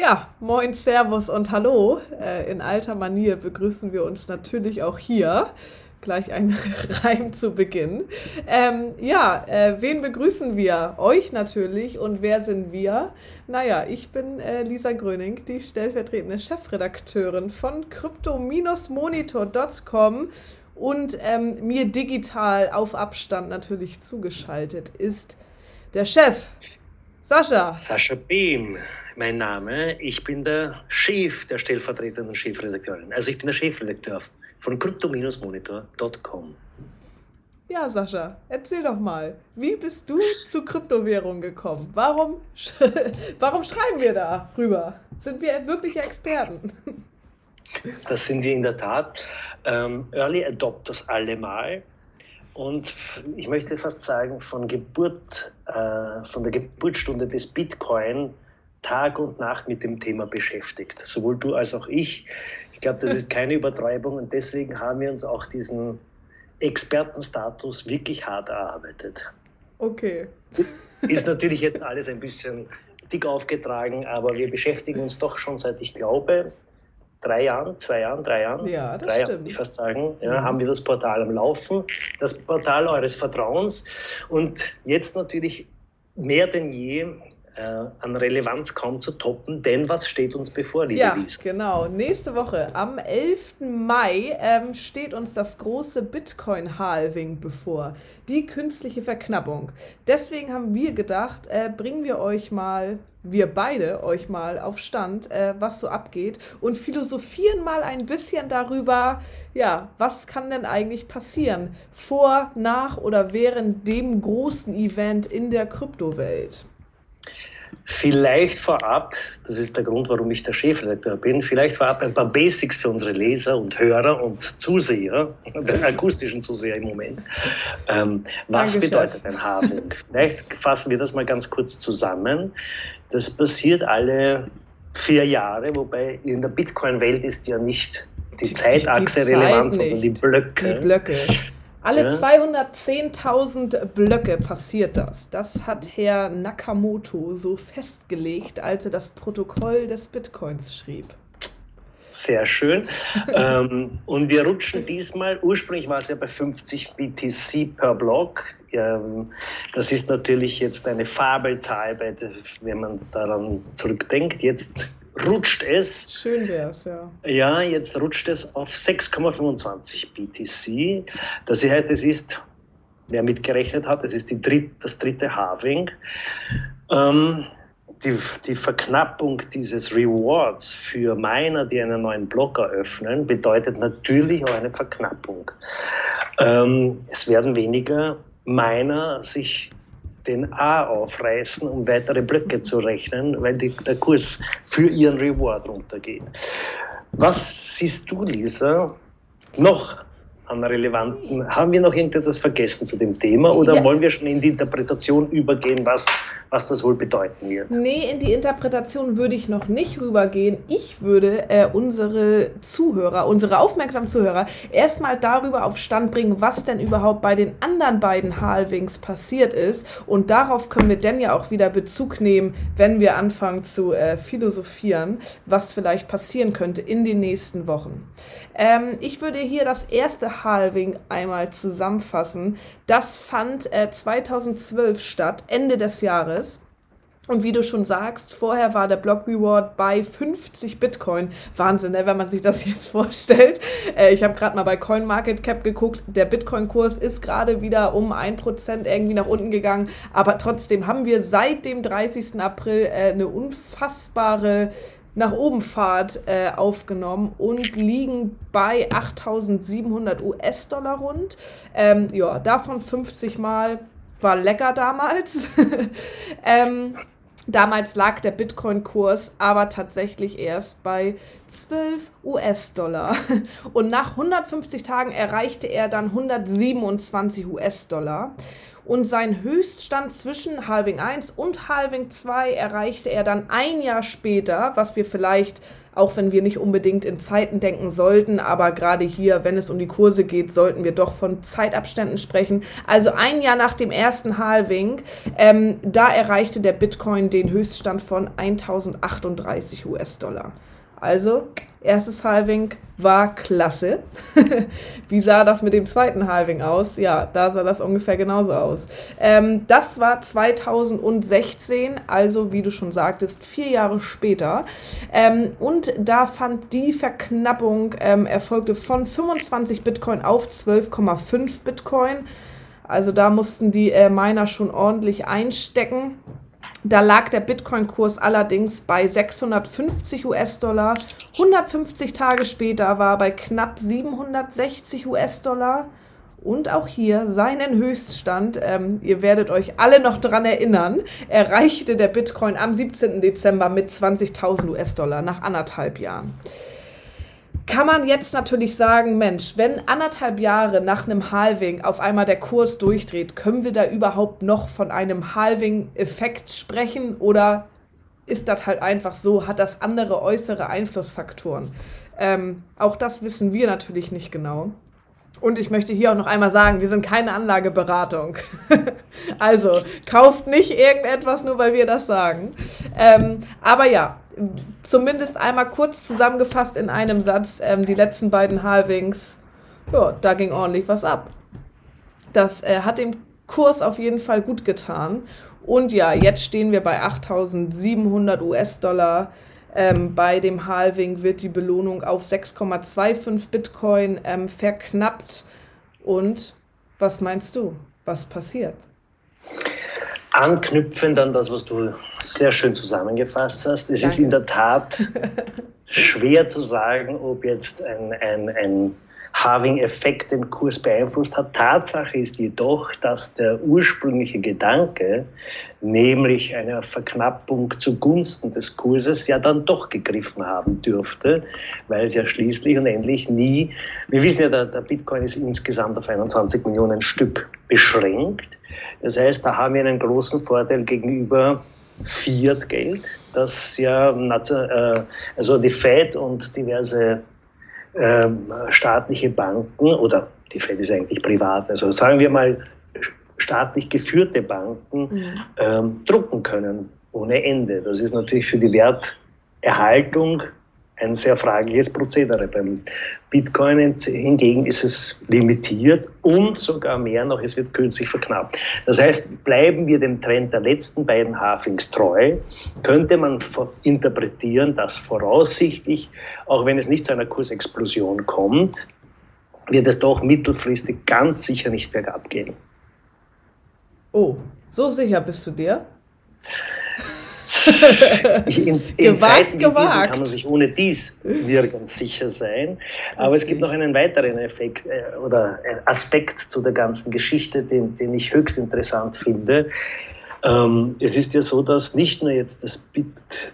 Ja, moin, Servus und Hallo. Äh, in alter Manier begrüßen wir uns natürlich auch hier. Gleich ein Reim zu Beginn. Ähm, ja, äh, wen begrüßen wir? Euch natürlich. Und wer sind wir? Naja, ich bin äh, Lisa Gröning, die stellvertretende Chefredakteurin von crypto-monitor.com und ähm, mir digital auf Abstand natürlich zugeschaltet ist der Chef, Sascha. Sascha Beam mein Name. Ich bin der Chef der stellvertretenden Chefredakteurin. Also ich bin der Chefredakteur von crypto-monitor.com. Ja, Sascha, erzähl doch mal, wie bist du zu Kryptowährung gekommen? Warum, warum schreiben wir da rüber? Sind wir wirkliche Experten? Das sind wir in der Tat. Ähm, Early Adopters allemal. Und ich möchte fast sagen, von Geburt, äh, von der Geburtsstunde des Bitcoin Tag und Nacht mit dem Thema beschäftigt. Sowohl du als auch ich. Ich glaube, das ist keine Übertreibung und deswegen haben wir uns auch diesen Expertenstatus wirklich hart erarbeitet. Okay. Ist natürlich jetzt alles ein bisschen dick aufgetragen, aber wir beschäftigen uns doch schon seit, ich glaube, drei Jahren, zwei Jahren, drei Jahren, ja, das drei stimmt. Jahren, ich fast sagen, ja, mhm. haben wir das Portal am Laufen, das Portal eures Vertrauens und jetzt natürlich mehr denn je an Relevanz kaum zu toppen, denn was steht uns bevor, liebe Ja, Lisa? genau. Nächste Woche, am 11. Mai, ähm, steht uns das große Bitcoin-Halving bevor. Die künstliche Verknappung. Deswegen haben wir gedacht, äh, bringen wir euch mal, wir beide euch mal auf Stand, äh, was so abgeht und philosophieren mal ein bisschen darüber, ja, was kann denn eigentlich passieren vor, nach oder während dem großen Event in der Kryptowelt. Vielleicht vorab, das ist der Grund, warum ich der Chefredakteur bin, vielleicht vorab ein paar Basics für unsere Leser und Hörer und Zuseher, akustischen Zuseher im Moment. Ähm, was Danke, bedeutet ein Halving? Vielleicht fassen wir das mal ganz kurz zusammen. Das passiert alle vier Jahre, wobei in der Bitcoin-Welt ist ja nicht die, die Zeitachse die, die relevant, sondern die Blöcke. Die Blöcke. Alle ja. 210.000 Blöcke passiert das. Das hat Herr Nakamoto so festgelegt, als er das Protokoll des Bitcoins schrieb. Sehr schön. ähm, und wir rutschen diesmal, ursprünglich war es ja bei 50 BTC per Block. Ähm, das ist natürlich jetzt eine Fabelzahl, wenn man daran zurückdenkt. Jetzt rutscht es. Schön wäre es, ja. Ja, jetzt rutscht es auf 6,25 BTC. Das heißt, es ist, wer mitgerechnet hat, es ist die dritt, das dritte Halving. Ähm, die, die Verknappung dieses Rewards für Miner, die einen neuen Block eröffnen, bedeutet natürlich auch eine Verknappung. Ähm, es werden weniger Miner sich den A aufreißen, um weitere Blöcke zu rechnen, weil die, der Kurs für ihren Reward runtergeht. Was siehst du, Lisa, noch an relevanten? Haben wir noch irgendetwas vergessen zu dem Thema oder ja. wollen wir schon in die Interpretation übergehen, was was das wohl bedeuten wird. Nee, in die Interpretation würde ich noch nicht rübergehen. Ich würde äh, unsere Zuhörer, unsere aufmerksamen Zuhörer, erstmal darüber auf Stand bringen, was denn überhaupt bei den anderen beiden Halvings passiert ist. Und darauf können wir dann ja auch wieder Bezug nehmen, wenn wir anfangen zu äh, philosophieren, was vielleicht passieren könnte in den nächsten Wochen. Ähm, ich würde hier das erste Halving einmal zusammenfassen. Das fand äh, 2012 statt, Ende des Jahres. Und wie du schon sagst, vorher war der Block Reward bei 50 Bitcoin. Wahnsinn, ne, wenn man sich das jetzt vorstellt. Äh, ich habe gerade mal bei CoinMarketCap geguckt. Der Bitcoin-Kurs ist gerade wieder um 1% irgendwie nach unten gegangen. Aber trotzdem haben wir seit dem 30. April äh, eine unfassbare nach oben Fahrt äh, aufgenommen und liegen bei 8700 US-Dollar rund. Ähm, ja, davon 50 Mal war lecker damals. ähm, damals lag der Bitcoin-Kurs aber tatsächlich erst bei 12 US-Dollar. Und nach 150 Tagen erreichte er dann 127 US-Dollar. Und sein Höchststand zwischen Halving 1 und Halving 2 erreichte er dann ein Jahr später, was wir vielleicht, auch wenn wir nicht unbedingt in Zeiten denken sollten, aber gerade hier, wenn es um die Kurse geht, sollten wir doch von Zeitabständen sprechen. Also ein Jahr nach dem ersten Halving, ähm, da erreichte der Bitcoin den Höchststand von 1038 US-Dollar. Also, erstes Halving war klasse. Wie sah das mit dem zweiten Halving aus? Ja, da sah das ungefähr genauso aus. Ähm, das war 2016, also wie du schon sagtest, vier Jahre später. Ähm, und da fand die Verknappung ähm, erfolgte von 25 Bitcoin auf 12,5 Bitcoin. Also da mussten die äh, Miner schon ordentlich einstecken. Da lag der Bitcoin-Kurs allerdings bei 650 US-Dollar. 150 Tage später war er bei knapp 760 US-Dollar. Und auch hier seinen Höchststand, ähm, ihr werdet euch alle noch dran erinnern, erreichte der Bitcoin am 17. Dezember mit 20.000 US-Dollar nach anderthalb Jahren kann man jetzt natürlich sagen, Mensch, wenn anderthalb Jahre nach einem Halving auf einmal der Kurs durchdreht, können wir da überhaupt noch von einem Halving-Effekt sprechen oder ist das halt einfach so, hat das andere äußere Einflussfaktoren? Ähm, auch das wissen wir natürlich nicht genau. Und ich möchte hier auch noch einmal sagen, wir sind keine Anlageberatung. also kauft nicht irgendetwas nur, weil wir das sagen. Ähm, aber ja, zumindest einmal kurz zusammengefasst in einem Satz, ähm, die letzten beiden Halvings, ja, da ging ordentlich was ab. Das äh, hat dem Kurs auf jeden Fall gut getan. Und ja, jetzt stehen wir bei 8700 US-Dollar. Ähm, bei dem Halving wird die Belohnung auf 6,25 Bitcoin ähm, verknappt. Und was meinst du? Was passiert? Anknüpfend an das, was du sehr schön zusammengefasst hast, es Danke. ist in der Tat schwer zu sagen, ob jetzt ein, ein, ein Halving-Effekt den Kurs beeinflusst hat. Tatsache ist jedoch, dass der ursprüngliche Gedanke, nämlich eine Verknappung zugunsten des Kurses, ja dann doch gegriffen haben dürfte, weil es ja schließlich und endlich nie, wir wissen ja, der, der Bitcoin ist insgesamt auf 21 Millionen Stück beschränkt. Das heißt, da haben wir einen großen Vorteil gegenüber Fiat-Geld, das ja, äh, also die Fed und diverse ähm, staatliche Banken oder die Fed ist eigentlich privat, also sagen wir mal staatlich geführte Banken mhm. ähm, drucken können ohne Ende. Das ist natürlich für die Werterhaltung ein sehr fragliches Prozedere. Beim Bitcoin hingegen ist es limitiert und sogar mehr noch, es wird künstlich verknappt. Das heißt, bleiben wir dem Trend der letzten beiden Halfings treu, könnte man interpretieren, dass voraussichtlich, auch wenn es nicht zu einer Kursexplosion kommt, wird es doch mittelfristig ganz sicher nicht bergab gehen. Oh, so sicher bist du dir? in, in gewagt, Zeiten wie gewagt. kann man sich ohne dies nirgends sicher sein. Aber es gibt noch einen weiteren Effekt äh, oder Aspekt zu der ganzen Geschichte, den, den ich höchst interessant finde. Ähm, es ist ja so, dass nicht nur jetzt das, Bit,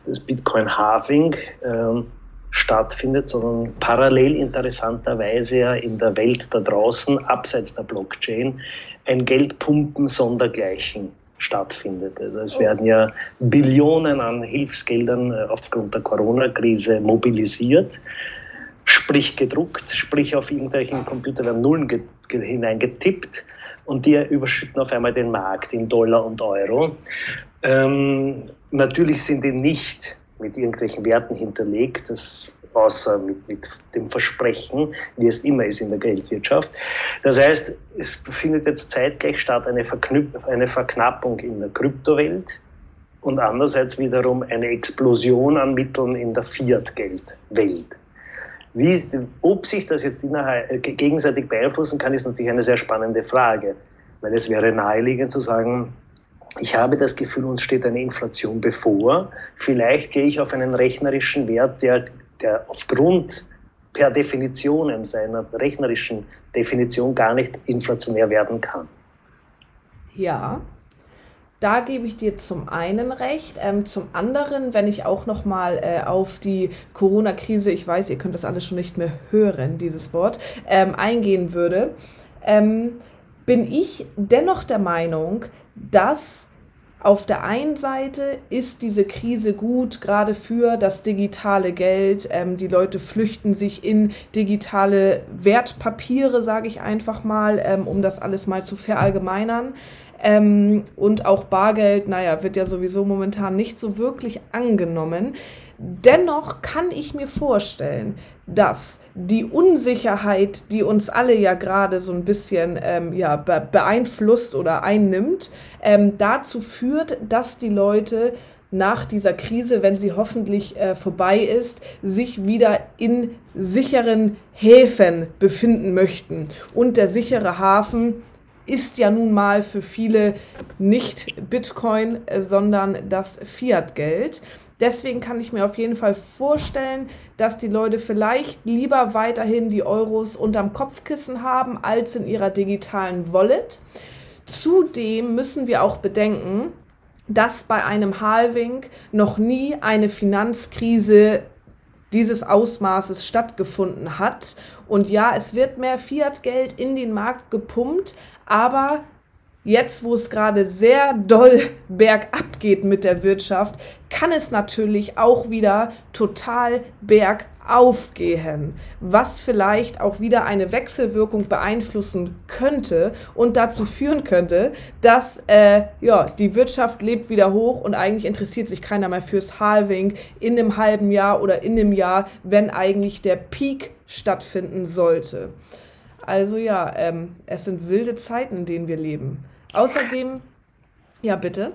das Bitcoin-Halving ähm, stattfindet, sondern parallel interessanterweise ja in der Welt da draußen, abseits der Blockchain, ein Geldpumpen sondergleichen stattfindet. Also es werden ja Billionen an Hilfsgeldern äh, aufgrund der Corona-Krise mobilisiert, sprich gedruckt, sprich auf irgendwelchen Computer werden Nullen hineingetippt und die überschütten auf einmal den Markt in Dollar und Euro. Ähm, natürlich sind die nicht mit irgendwelchen Werten hinterlegt. Das außer mit, mit dem Versprechen, wie es immer ist in der Geldwirtschaft. Das heißt, es findet jetzt zeitgleich statt eine, Verknüp eine Verknappung in der Kryptowelt und andererseits wiederum eine Explosion an Mitteln in der Fiat-Geldwelt. Wie, ob sich das jetzt innerhalb, gegenseitig beeinflussen kann, ist natürlich eine sehr spannende Frage, weil es wäre naheliegend zu sagen, ich habe das Gefühl, uns steht eine Inflation bevor. Vielleicht gehe ich auf einen rechnerischen Wert, der der aufgrund per Definition, seiner rechnerischen Definition gar nicht inflationär werden kann. Ja, da gebe ich dir zum einen recht. Ähm, zum anderen, wenn ich auch noch mal äh, auf die Corona-Krise, ich weiß, ihr könnt das alles schon nicht mehr hören, dieses Wort, ähm, eingehen würde. Ähm, bin ich dennoch der Meinung, dass auf der einen Seite ist diese Krise gut, gerade für das digitale Geld. Ähm, die Leute flüchten sich in digitale Wertpapiere, sage ich einfach mal, ähm, um das alles mal zu verallgemeinern. Ähm, und auch Bargeld, naja, wird ja sowieso momentan nicht so wirklich angenommen. Dennoch kann ich mir vorstellen, dass die Unsicherheit, die uns alle ja gerade so ein bisschen ähm, ja, beeinflusst oder einnimmt, ähm, dazu führt, dass die Leute nach dieser Krise, wenn sie hoffentlich äh, vorbei ist, sich wieder in sicheren Häfen befinden möchten. Und der sichere Hafen ist ja nun mal für viele nicht Bitcoin, äh, sondern das Fiat-Geld. Deswegen kann ich mir auf jeden Fall vorstellen, dass die Leute vielleicht lieber weiterhin die Euros unterm Kopfkissen haben als in ihrer digitalen Wallet. Zudem müssen wir auch bedenken, dass bei einem Halving noch nie eine Finanzkrise dieses Ausmaßes stattgefunden hat. Und ja, es wird mehr Fiat-Geld in den Markt gepumpt, aber jetzt, wo es gerade sehr doll bergab geht mit der Wirtschaft, kann es natürlich auch wieder total bergauf gehen, was vielleicht auch wieder eine Wechselwirkung beeinflussen könnte und dazu führen könnte, dass äh, ja, die Wirtschaft lebt wieder hoch und eigentlich interessiert sich keiner mehr fürs Halving in einem halben Jahr oder in einem Jahr, wenn eigentlich der Peak stattfinden sollte. Also ja, ähm, es sind wilde Zeiten, in denen wir leben. Außerdem, ja bitte.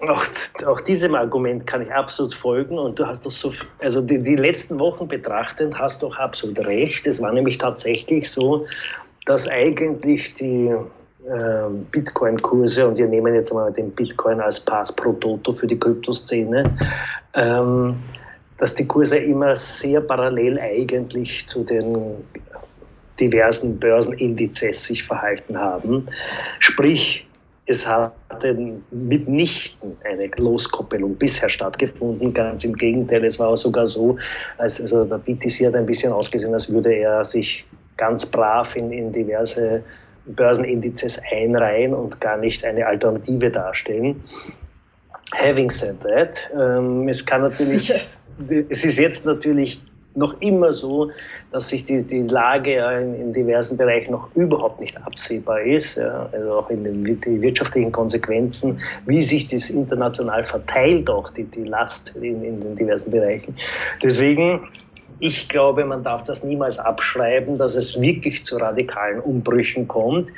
Auch, auch diesem Argument kann ich absolut folgen und du hast doch so, also die, die letzten Wochen betrachtend hast du auch absolut recht. Es war nämlich tatsächlich so, dass eigentlich die äh, Bitcoin-Kurse, und wir nehmen jetzt mal den Bitcoin als Pass pro Toto für die Kryptoszene, ähm, dass die Kurse immer sehr parallel eigentlich zu den diversen Börsenindizes sich verhalten haben. Sprich, es hatte mitnichten eine Loskoppelung bisher stattgefunden. Ganz im Gegenteil, es war sogar so, als, also der BTC hat ein bisschen ausgesehen, als würde er sich ganz brav in, in diverse Börsenindizes einreihen und gar nicht eine Alternative darstellen. Having said that, ähm, es kann natürlich, es ist jetzt natürlich noch immer so, dass sich die, die Lage in, in, diversen Bereichen noch überhaupt nicht absehbar ist, ja, also auch in den die wirtschaftlichen Konsequenzen, wie sich das international verteilt, auch die, die Last in, in den diversen Bereichen. Deswegen ich glaube, man darf das niemals abschreiben, dass es wirklich zu radikalen Umbrüchen kommt.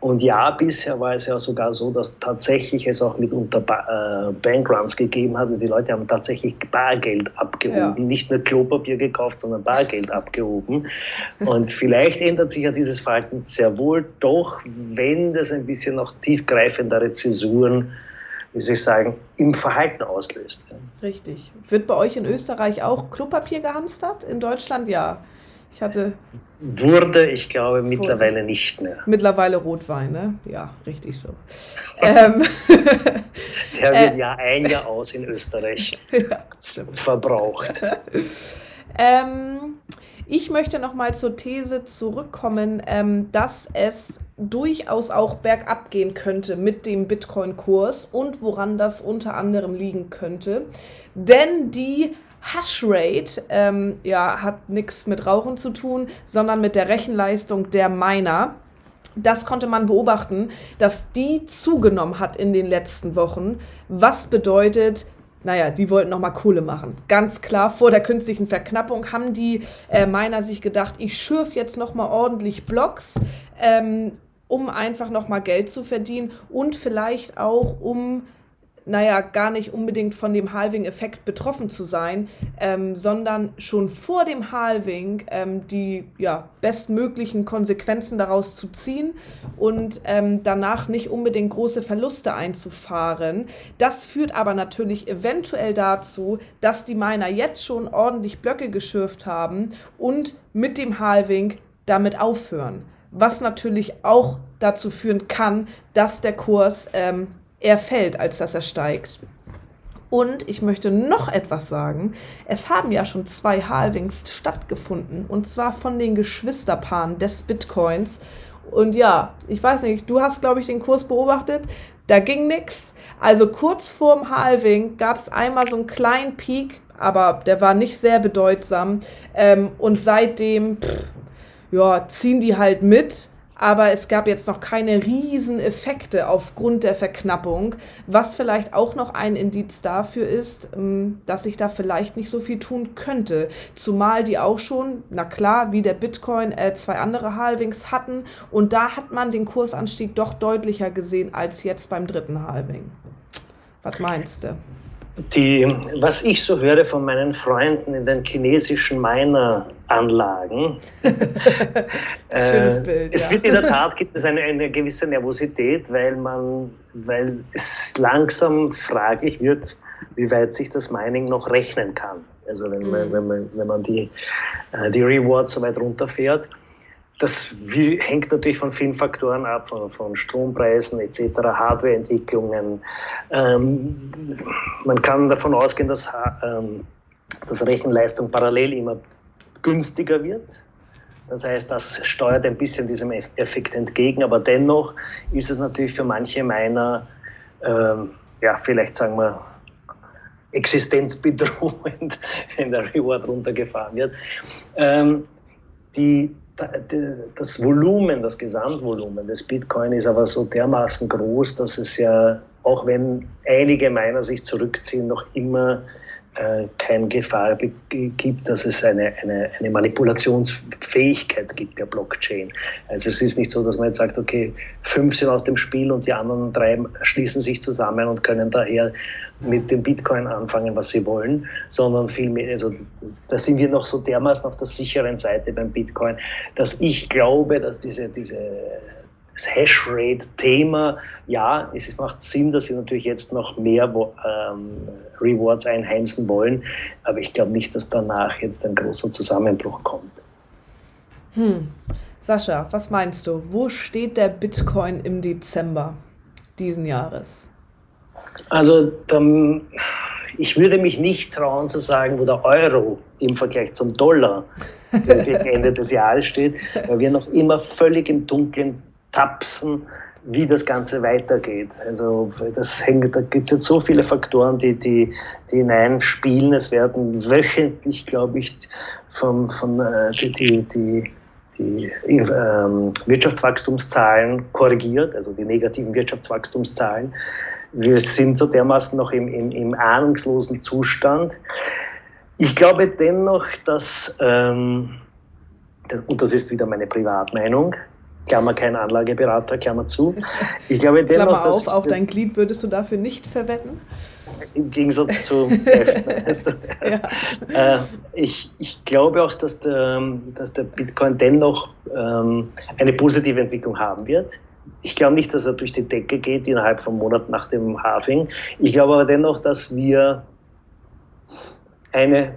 Und ja, bisher war es ja sogar so, dass tatsächlich es auch mitunter ba äh, Bankruns gegeben hat. Also die Leute haben tatsächlich Bargeld abgehoben, ja. nicht nur Klopapier gekauft, sondern Bargeld abgehoben. Und vielleicht ändert sich ja dieses Verhalten sehr wohl doch, wenn das ein bisschen noch tiefgreifendere Zäsuren wie soll ich sagen, im Verhalten auslöst. Richtig. Wird bei euch in Österreich auch Klopapier gehamstert? In Deutschland ja. Ich hatte. Wurde, ich glaube, mittlerweile nicht mehr. Mittlerweile Rotwein, ne? Ja, richtig so. ähm, Der wird äh, ja ein Jahr aus in Österreich ja, verbraucht. ähm, ich möchte noch mal zur These zurückkommen, ähm, dass es durchaus auch bergab gehen könnte mit dem Bitcoin-Kurs und woran das unter anderem liegen könnte. Denn die Hashrate ähm, ja, hat nichts mit Rauchen zu tun, sondern mit der Rechenleistung der Miner. Das konnte man beobachten, dass die zugenommen hat in den letzten Wochen, was bedeutet, naja, die wollten nochmal Kohle machen. Ganz klar, vor der künstlichen Verknappung haben die äh, Miner sich gedacht, ich schürf jetzt nochmal ordentlich Blocks, ähm, um einfach nochmal Geld zu verdienen und vielleicht auch, um naja, gar nicht unbedingt von dem Halving-Effekt betroffen zu sein, ähm, sondern schon vor dem Halving ähm, die ja, bestmöglichen Konsequenzen daraus zu ziehen und ähm, danach nicht unbedingt große Verluste einzufahren. Das führt aber natürlich eventuell dazu, dass die Miner jetzt schon ordentlich Blöcke geschürft haben und mit dem Halving damit aufhören. Was natürlich auch dazu führen kann, dass der Kurs ähm, eher fällt, als dass er steigt. Und ich möchte noch etwas sagen. Es haben ja schon zwei Halvings stattgefunden. Und zwar von den Geschwisterpaaren des Bitcoins. Und ja, ich weiß nicht, du hast, glaube ich, den Kurs beobachtet. Da ging nichts. Also kurz vorm Halving gab es einmal so einen kleinen Peak, aber der war nicht sehr bedeutsam. Ähm, und seitdem, pff, ja, ziehen die halt mit aber es gab jetzt noch keine riesen Effekte aufgrund der Verknappung, was vielleicht auch noch ein Indiz dafür ist, ähm, dass sich da vielleicht nicht so viel tun könnte. Zumal die auch schon, na klar, wie der Bitcoin, äh, zwei andere Halvings hatten und da hat man den Kursanstieg doch deutlicher gesehen als jetzt beim dritten Halving. Was meinst du? Die, was ich so höre von meinen Freunden in den chinesischen Mineranlagen, Schönes äh, Bild. Es ja. wird in der Tat gibt es eine, eine gewisse Nervosität, weil man, weil es langsam fraglich wird, wie weit sich das Mining noch rechnen kann. Also wenn, mhm. man, wenn, man, wenn man die, äh, die Rewards so weit runterfährt das hängt natürlich von vielen Faktoren ab, von, von Strompreisen etc., Hardwareentwicklungen. Ähm, man kann davon ausgehen, dass, ähm, dass Rechenleistung parallel immer günstiger wird. Das heißt, das steuert ein bisschen diesem Effekt entgegen, aber dennoch ist es natürlich für manche Miner, ähm, ja, vielleicht sagen wir, existenzbedrohend, wenn der Reward runtergefahren wird. Ähm, die das Volumen, das Gesamtvolumen des Bitcoin ist aber so dermaßen groß, dass es ja, auch wenn einige Miner sich zurückziehen, noch immer äh, keine Gefahr gibt, dass es eine, eine, eine Manipulationsfähigkeit gibt der Blockchain. Also es ist nicht so, dass man jetzt sagt, okay, fünf sind aus dem Spiel und die anderen drei schließen sich zusammen und können daher mit dem Bitcoin anfangen, was sie wollen, sondern vielmehr, also da sind wir noch so dermaßen auf der sicheren Seite beim Bitcoin, dass ich glaube, dass diese, diese das Hashrate-Thema, ja, es macht Sinn, dass sie natürlich jetzt noch mehr ähm, Rewards einheimsen wollen, aber ich glaube nicht, dass danach jetzt ein großer Zusammenbruch kommt. Hm. Sascha, was meinst du? Wo steht der Bitcoin im Dezember diesen Jahres? Also, dann, ich würde mich nicht trauen zu sagen, wo der Euro im Vergleich zum Dollar gegen Ende des Jahres steht, weil wir noch immer völlig im Dunkeln tapsen, wie das Ganze weitergeht. Also das hängt, da gibt es jetzt so viele Faktoren, die, die, die hineinspielen. Es werden wöchentlich, glaube ich, von, von äh, die, die, die die ähm, Wirtschaftswachstumszahlen korrigiert, also die negativen Wirtschaftswachstumszahlen. Wir sind so dermaßen noch im, im, im ahnungslosen Zustand. Ich glaube dennoch, dass, ähm, und das ist wieder meine Privatmeinung, Klammer kein Anlageberater, Klammer zu. Ich glaube dennoch, Klammer auf, auch dein Glied würdest du dafür nicht verwetten? Im Gegensatz zu ja. äh, ich, ich glaube auch, dass der, dass der Bitcoin dennoch ähm, eine positive Entwicklung haben wird. Ich glaube nicht, dass er durch die Decke geht innerhalb von Monaten nach dem Halving. Ich glaube aber dennoch, dass wir eine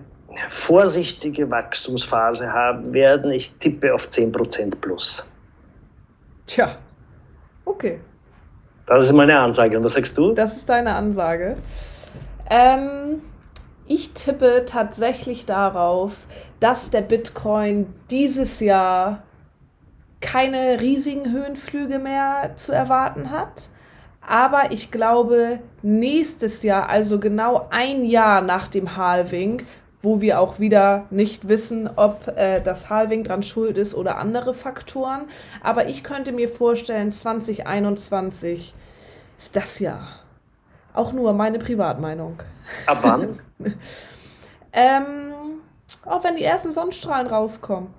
vorsichtige Wachstumsphase haben werden. Ich tippe auf 10% plus. Tja, okay. Das ist meine Ansage. Und was sagst du? Das ist deine Ansage. Ähm, ich tippe tatsächlich darauf, dass der Bitcoin dieses Jahr keine riesigen Höhenflüge mehr zu erwarten hat. Aber ich glaube, nächstes Jahr, also genau ein Jahr nach dem Halving, wo wir auch wieder nicht wissen, ob äh, das Halving dran schuld ist oder andere Faktoren. Aber ich könnte mir vorstellen, 2021 ist das Jahr. Auch nur meine Privatmeinung. Ab wann? ähm, auch wenn die ersten Sonnenstrahlen rauskommen.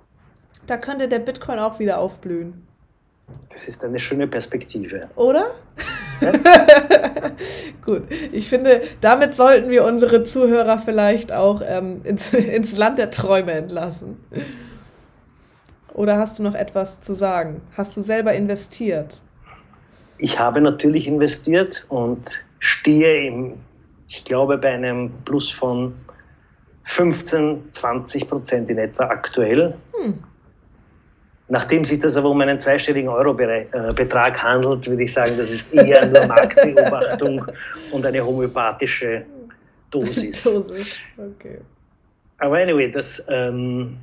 Da könnte der Bitcoin auch wieder aufblühen. Das ist eine schöne Perspektive. Oder? Ja? Gut, ich finde, damit sollten wir unsere Zuhörer vielleicht auch ähm, ins, ins Land der Träume entlassen. Oder hast du noch etwas zu sagen? Hast du selber investiert? Ich habe natürlich investiert und stehe im, ich glaube, bei einem Plus von 15, 20 Prozent in etwa aktuell. Hm. Nachdem sich das aber um einen zweistelligen Euro-Betrag äh, handelt, würde ich sagen, das ist eher nur Marktbeobachtung und eine homöopathische Dosis. Dosis, okay. Aber anyway, das, ähm,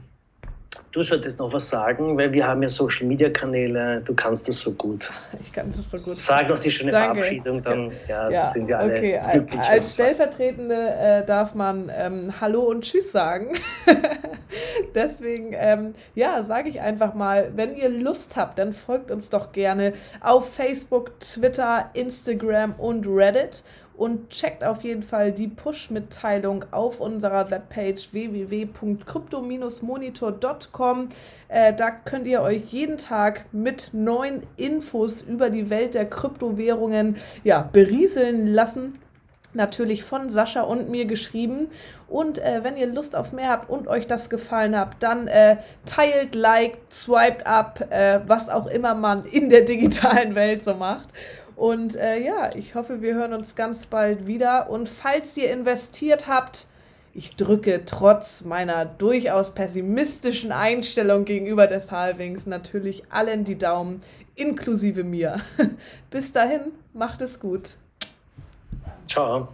Du solltest noch was sagen, weil wir haben ja Social Media Kanäle. Du kannst das so gut. Ich kann das so gut. Sag noch die schöne Danke. Verabschiedung, dann ja, ja, sind wir alle okay. glücklich. Als Stellvertretende äh, darf man ähm, Hallo und Tschüss sagen. Deswegen, ähm, ja, sage ich einfach mal, wenn ihr Lust habt, dann folgt uns doch gerne auf Facebook, Twitter, Instagram und Reddit und checkt auf jeden Fall die Push-Mitteilung auf unserer Webpage www.crypto-monitor.com. Äh, da könnt ihr euch jeden Tag mit neuen Infos über die Welt der Kryptowährungen ja, berieseln lassen natürlich von Sascha und mir geschrieben. Und äh, wenn ihr Lust auf mehr habt und euch das gefallen hat, dann äh, teilt, liked, swiped up, äh, was auch immer man in der digitalen Welt so macht. Und äh, ja, ich hoffe, wir hören uns ganz bald wieder. Und falls ihr investiert habt, ich drücke trotz meiner durchaus pessimistischen Einstellung gegenüber des Halvings natürlich allen die Daumen, inklusive mir. Bis dahin, macht es gut. Ciao.